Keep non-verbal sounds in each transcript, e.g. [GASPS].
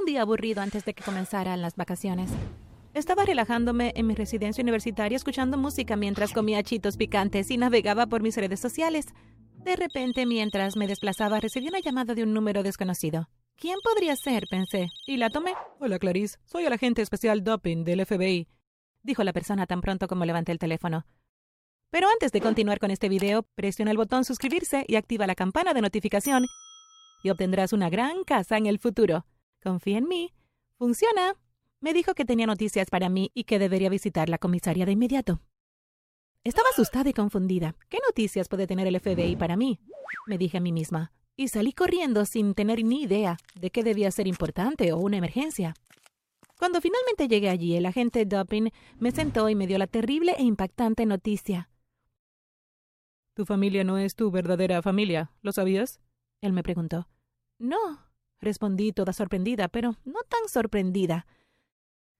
un día aburrido antes de que comenzaran las vacaciones. Estaba relajándome en mi residencia universitaria escuchando música mientras comía chitos picantes y navegaba por mis redes sociales. De repente, mientras me desplazaba, recibí una llamada de un número desconocido. ¿Quién podría ser? pensé, y la tomé. Hola, Clarice. Soy el agente especial Doping del FBI, dijo la persona tan pronto como levanté el teléfono. Pero antes de continuar con este video, presiona el botón suscribirse y activa la campana de notificación y obtendrás una gran casa en el futuro. Confía en mí. Funciona. Me dijo que tenía noticias para mí y que debería visitar la comisaría de inmediato. Estaba asustada y confundida. ¿Qué noticias puede tener el FBI para mí? Me dije a mí misma. Y salí corriendo sin tener ni idea de qué debía ser importante o una emergencia. Cuando finalmente llegué allí, el agente Dupin me sentó y me dio la terrible e impactante noticia. Tu familia no es tu verdadera familia, ¿lo sabías? Él me preguntó. No, respondí toda sorprendida, pero no tan sorprendida.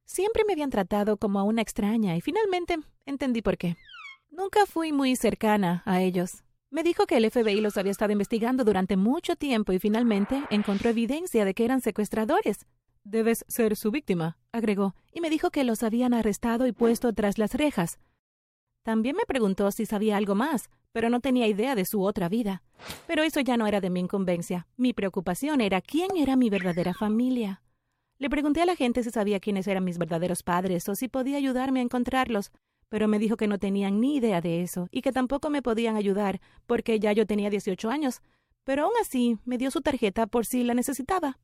Siempre me habían tratado como a una extraña y finalmente entendí por qué. Nunca fui muy cercana a ellos. Me dijo que el FBI los había estado investigando durante mucho tiempo y finalmente encontró evidencia de que eran secuestradores. Debes ser su víctima, agregó, y me dijo que los habían arrestado y puesto tras las rejas. También me preguntó si sabía algo más, pero no tenía idea de su otra vida. Pero eso ya no era de mi incumbencia. Mi preocupación era quién era mi verdadera familia. Le pregunté a la gente si sabía quiénes eran mis verdaderos padres o si podía ayudarme a encontrarlos, pero me dijo que no tenían ni idea de eso y que tampoco me podían ayudar porque ya yo tenía 18 años, pero aún así me dio su tarjeta por si la necesitaba.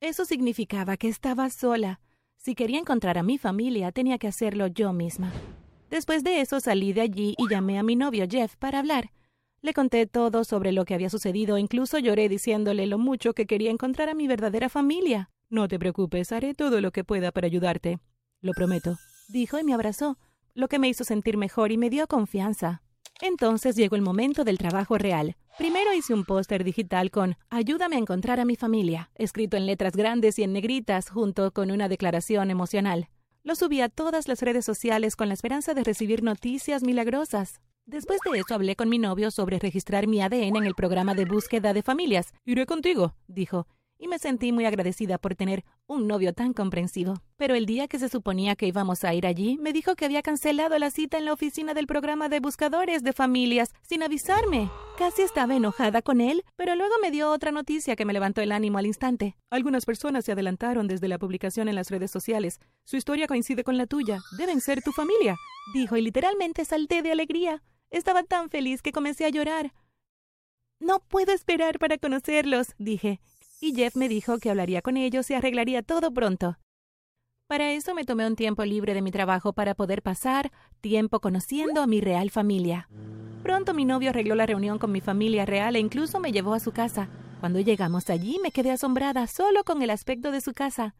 Eso significaba que estaba sola. Si quería encontrar a mi familia, tenía que hacerlo yo misma. Después de eso salí de allí y llamé a mi novio Jeff para hablar. Le conté todo sobre lo que había sucedido, incluso lloré diciéndole lo mucho que quería encontrar a mi verdadera familia. No te preocupes, haré todo lo que pueda para ayudarte. Lo prometo, dijo y me abrazó, lo que me hizo sentir mejor y me dio confianza. Entonces llegó el momento del trabajo real. Primero hice un póster digital con Ayúdame a encontrar a mi familia, escrito en letras grandes y en negritas, junto con una declaración emocional. Lo subí a todas las redes sociales con la esperanza de recibir noticias milagrosas. Después de eso hablé con mi novio sobre registrar mi ADN en el programa de búsqueda de familias. Iré contigo, dijo, y me sentí muy agradecida por tener un novio tan comprensivo. Pero el día que se suponía que íbamos a ir allí, me dijo que había cancelado la cita en la oficina del programa de buscadores de familias sin avisarme. Casi estaba enojada con él, pero luego me dio otra noticia que me levantó el ánimo al instante. Algunas personas se adelantaron desde la publicación en las redes sociales. Su historia coincide con la tuya. Deben ser tu familia, dijo y literalmente salté de alegría. Estaba tan feliz que comencé a llorar. No puedo esperar para conocerlos, dije, y Jeff me dijo que hablaría con ellos y arreglaría todo pronto. Para eso me tomé un tiempo libre de mi trabajo para poder pasar tiempo conociendo a mi real familia. Pronto mi novio arregló la reunión con mi familia real e incluso me llevó a su casa. Cuando llegamos allí me quedé asombrada solo con el aspecto de su casa.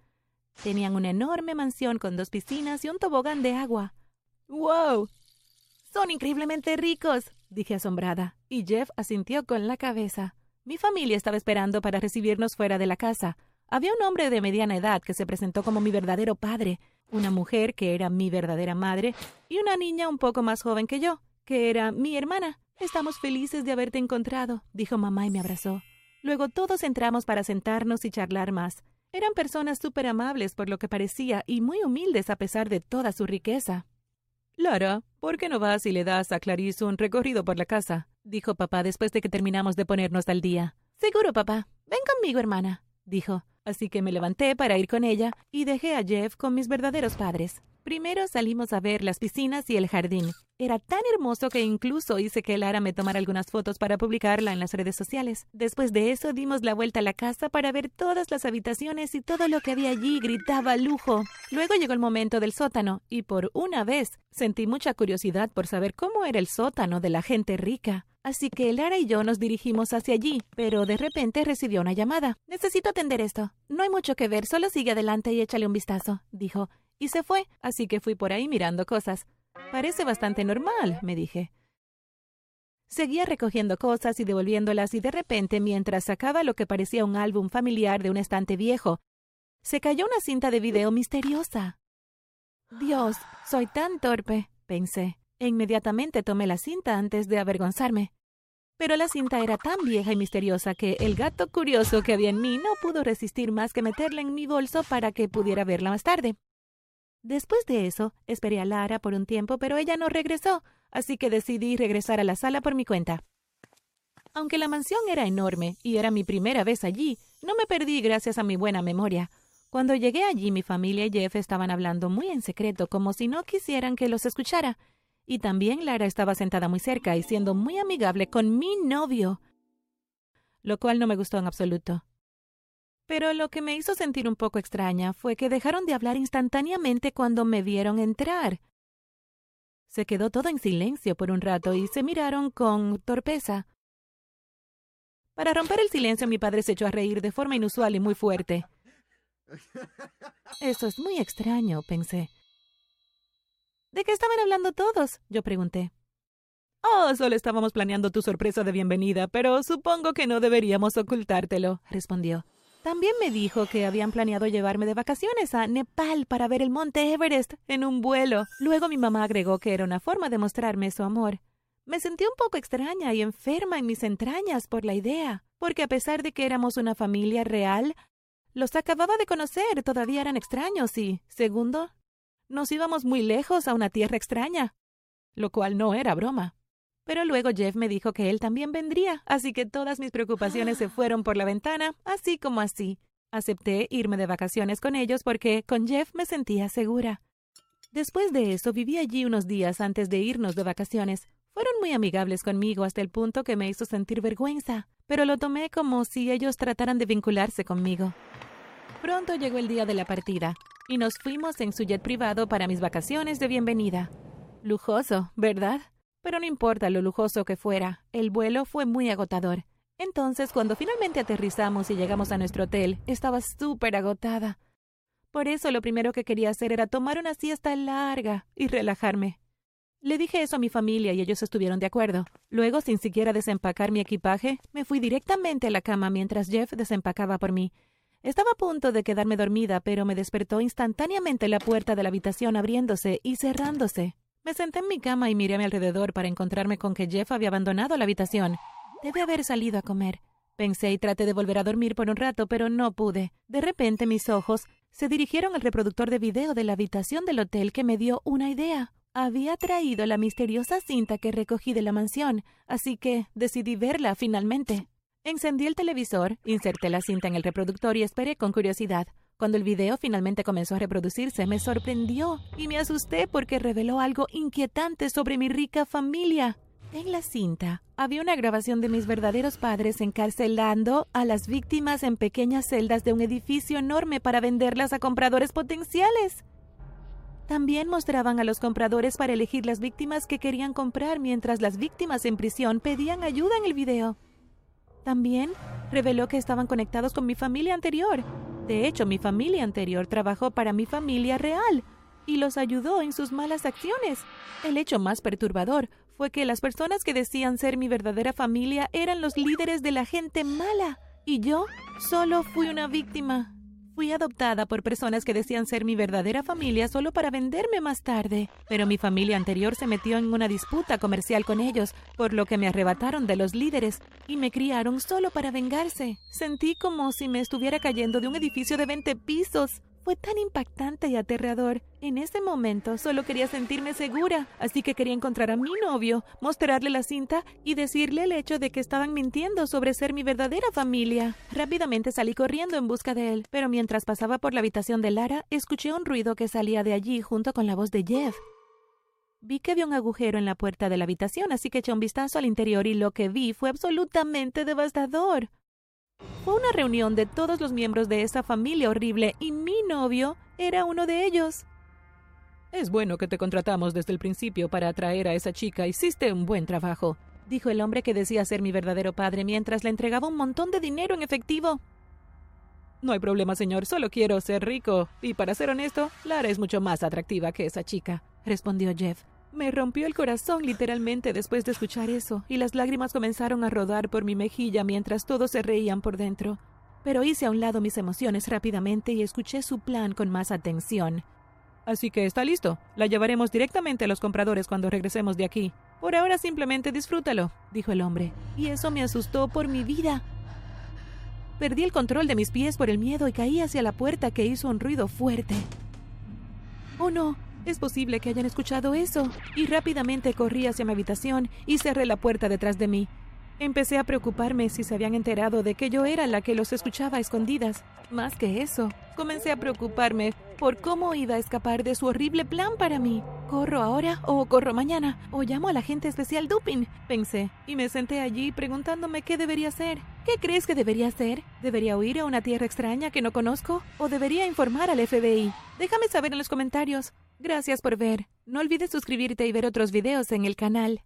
Tenían una enorme mansión con dos piscinas y un tobogán de agua. ¡Wow! Son increíblemente ricos, dije asombrada, y Jeff asintió con la cabeza. Mi familia estaba esperando para recibirnos fuera de la casa. Había un hombre de mediana edad que se presentó como mi verdadero padre, una mujer que era mi verdadera madre y una niña un poco más joven que yo, que era mi hermana. Estamos felices de haberte encontrado, dijo mamá y me abrazó. Luego todos entramos para sentarnos y charlar más. Eran personas súper amables por lo que parecía y muy humildes a pesar de toda su riqueza. Lara, ¿por qué no vas y le das a Clarice un recorrido por la casa? dijo papá después de que terminamos de ponernos al día. Seguro, papá. Ven conmigo, hermana, dijo. Así que me levanté para ir con ella y dejé a Jeff con mis verdaderos padres. Primero salimos a ver las piscinas y el jardín. Era tan hermoso que incluso hice que Lara me tomara algunas fotos para publicarla en las redes sociales. Después de eso dimos la vuelta a la casa para ver todas las habitaciones y todo lo que había allí gritaba lujo. Luego llegó el momento del sótano y por una vez sentí mucha curiosidad por saber cómo era el sótano de la gente rica. Así que Lara y yo nos dirigimos hacia allí, pero de repente recibió una llamada. Necesito atender esto. No hay mucho que ver, solo sigue adelante y échale un vistazo, dijo y se fue, así que fui por ahí mirando cosas. Parece bastante normal, me dije. Seguía recogiendo cosas y devolviéndolas y de repente, mientras sacaba lo que parecía un álbum familiar de un estante viejo, se cayó una cinta de video misteriosa. Dios, soy tan torpe, pensé, e inmediatamente tomé la cinta antes de avergonzarme. Pero la cinta era tan vieja y misteriosa que el gato curioso que había en mí no pudo resistir más que meterla en mi bolso para que pudiera verla más tarde. Después de eso, esperé a Lara por un tiempo, pero ella no regresó, así que decidí regresar a la sala por mi cuenta. Aunque la mansión era enorme y era mi primera vez allí, no me perdí gracias a mi buena memoria. Cuando llegué allí, mi familia y Jeff estaban hablando muy en secreto, como si no quisieran que los escuchara. Y también Lara estaba sentada muy cerca y siendo muy amigable con mi novio, lo cual no me gustó en absoluto. Pero lo que me hizo sentir un poco extraña fue que dejaron de hablar instantáneamente cuando me vieron entrar. Se quedó todo en silencio por un rato y se miraron con torpeza. Para romper el silencio, mi padre se echó a reír de forma inusual y muy fuerte. [LAUGHS] Eso es muy extraño, pensé. ¿De qué estaban hablando todos? Yo pregunté. Oh, solo estábamos planeando tu sorpresa de bienvenida, pero supongo que no deberíamos ocultártelo, respondió. También me dijo que habían planeado llevarme de vacaciones a Nepal para ver el monte Everest en un vuelo. Luego mi mamá agregó que era una forma de mostrarme su amor. Me sentí un poco extraña y enferma en mis entrañas por la idea, porque a pesar de que éramos una familia real, los acababa de conocer, todavía eran extraños y, segundo, nos íbamos muy lejos a una tierra extraña, lo cual no era broma. Pero luego Jeff me dijo que él también vendría, así que todas mis preocupaciones se [GASPS] fueron por la ventana, así como así. Acepté irme de vacaciones con ellos porque con Jeff me sentía segura. Después de eso viví allí unos días antes de irnos de vacaciones. Fueron muy amigables conmigo hasta el punto que me hizo sentir vergüenza, pero lo tomé como si ellos trataran de vincularse conmigo. Pronto llegó el día de la partida y nos fuimos en su jet privado para mis vacaciones de bienvenida. Lujoso, ¿verdad? Pero no importa lo lujoso que fuera, el vuelo fue muy agotador. Entonces, cuando finalmente aterrizamos y llegamos a nuestro hotel, estaba súper agotada. Por eso lo primero que quería hacer era tomar una siesta larga y relajarme. Le dije eso a mi familia y ellos estuvieron de acuerdo. Luego, sin siquiera desempacar mi equipaje, me fui directamente a la cama mientras Jeff desempacaba por mí. Estaba a punto de quedarme dormida, pero me despertó instantáneamente la puerta de la habitación abriéndose y cerrándose. Me senté en mi cama y miré a mi alrededor para encontrarme con que Jeff había abandonado la habitación. Debe haber salido a comer. Pensé y traté de volver a dormir por un rato, pero no pude. De repente mis ojos se dirigieron al reproductor de video de la habitación del hotel que me dio una idea. Había traído la misteriosa cinta que recogí de la mansión, así que decidí verla finalmente. Encendí el televisor, inserté la cinta en el reproductor y esperé con curiosidad. Cuando el video finalmente comenzó a reproducirse, me sorprendió y me asusté porque reveló algo inquietante sobre mi rica familia. En la cinta había una grabación de mis verdaderos padres encarcelando a las víctimas en pequeñas celdas de un edificio enorme para venderlas a compradores potenciales. También mostraban a los compradores para elegir las víctimas que querían comprar mientras las víctimas en prisión pedían ayuda en el video. También reveló que estaban conectados con mi familia anterior. De hecho, mi familia anterior trabajó para mi familia real y los ayudó en sus malas acciones. El hecho más perturbador fue que las personas que decían ser mi verdadera familia eran los líderes de la gente mala y yo solo fui una víctima. Fui adoptada por personas que decían ser mi verdadera familia solo para venderme más tarde, pero mi familia anterior se metió en una disputa comercial con ellos, por lo que me arrebataron de los líderes y me criaron solo para vengarse. Sentí como si me estuviera cayendo de un edificio de 20 pisos. Fue tan impactante y aterrador. En ese momento solo quería sentirme segura, así que quería encontrar a mi novio, mostrarle la cinta y decirle el hecho de que estaban mintiendo sobre ser mi verdadera familia. Rápidamente salí corriendo en busca de él, pero mientras pasaba por la habitación de Lara, escuché un ruido que salía de allí junto con la voz de Jeff. Vi que había un agujero en la puerta de la habitación, así que eché un vistazo al interior y lo que vi fue absolutamente devastador. Fue una reunión de todos los miembros de esa familia horrible y mi novio era uno de ellos. Es bueno que te contratamos desde el principio para atraer a esa chica. Hiciste un buen trabajo, dijo el hombre que decía ser mi verdadero padre mientras le entregaba un montón de dinero en efectivo. No hay problema, señor, solo quiero ser rico. Y para ser honesto, Lara es mucho más atractiva que esa chica, respondió Jeff. Me rompió el corazón literalmente después de escuchar eso, y las lágrimas comenzaron a rodar por mi mejilla mientras todos se reían por dentro. Pero hice a un lado mis emociones rápidamente y escuché su plan con más atención. Así que está listo. La llevaremos directamente a los compradores cuando regresemos de aquí. Por ahora simplemente disfrútalo, dijo el hombre. Y eso me asustó por mi vida. Perdí el control de mis pies por el miedo y caí hacia la puerta que hizo un ruido fuerte. Oh no, es posible que hayan escuchado eso. Y rápidamente corrí hacia mi habitación y cerré la puerta detrás de mí. Empecé a preocuparme si se habían enterado de que yo era la que los escuchaba a escondidas. Más que eso, comencé a preocuparme por cómo iba a escapar de su horrible plan para mí. ¿Corro ahora o corro mañana? ¿O llamo al agente especial Dupin? Pensé, y me senté allí preguntándome qué debería hacer. ¿Qué crees que debería hacer? ¿Debería huir a una tierra extraña que no conozco? ¿O debería informar al FBI? Déjame saber en los comentarios. Gracias por ver. No olvides suscribirte y ver otros videos en el canal.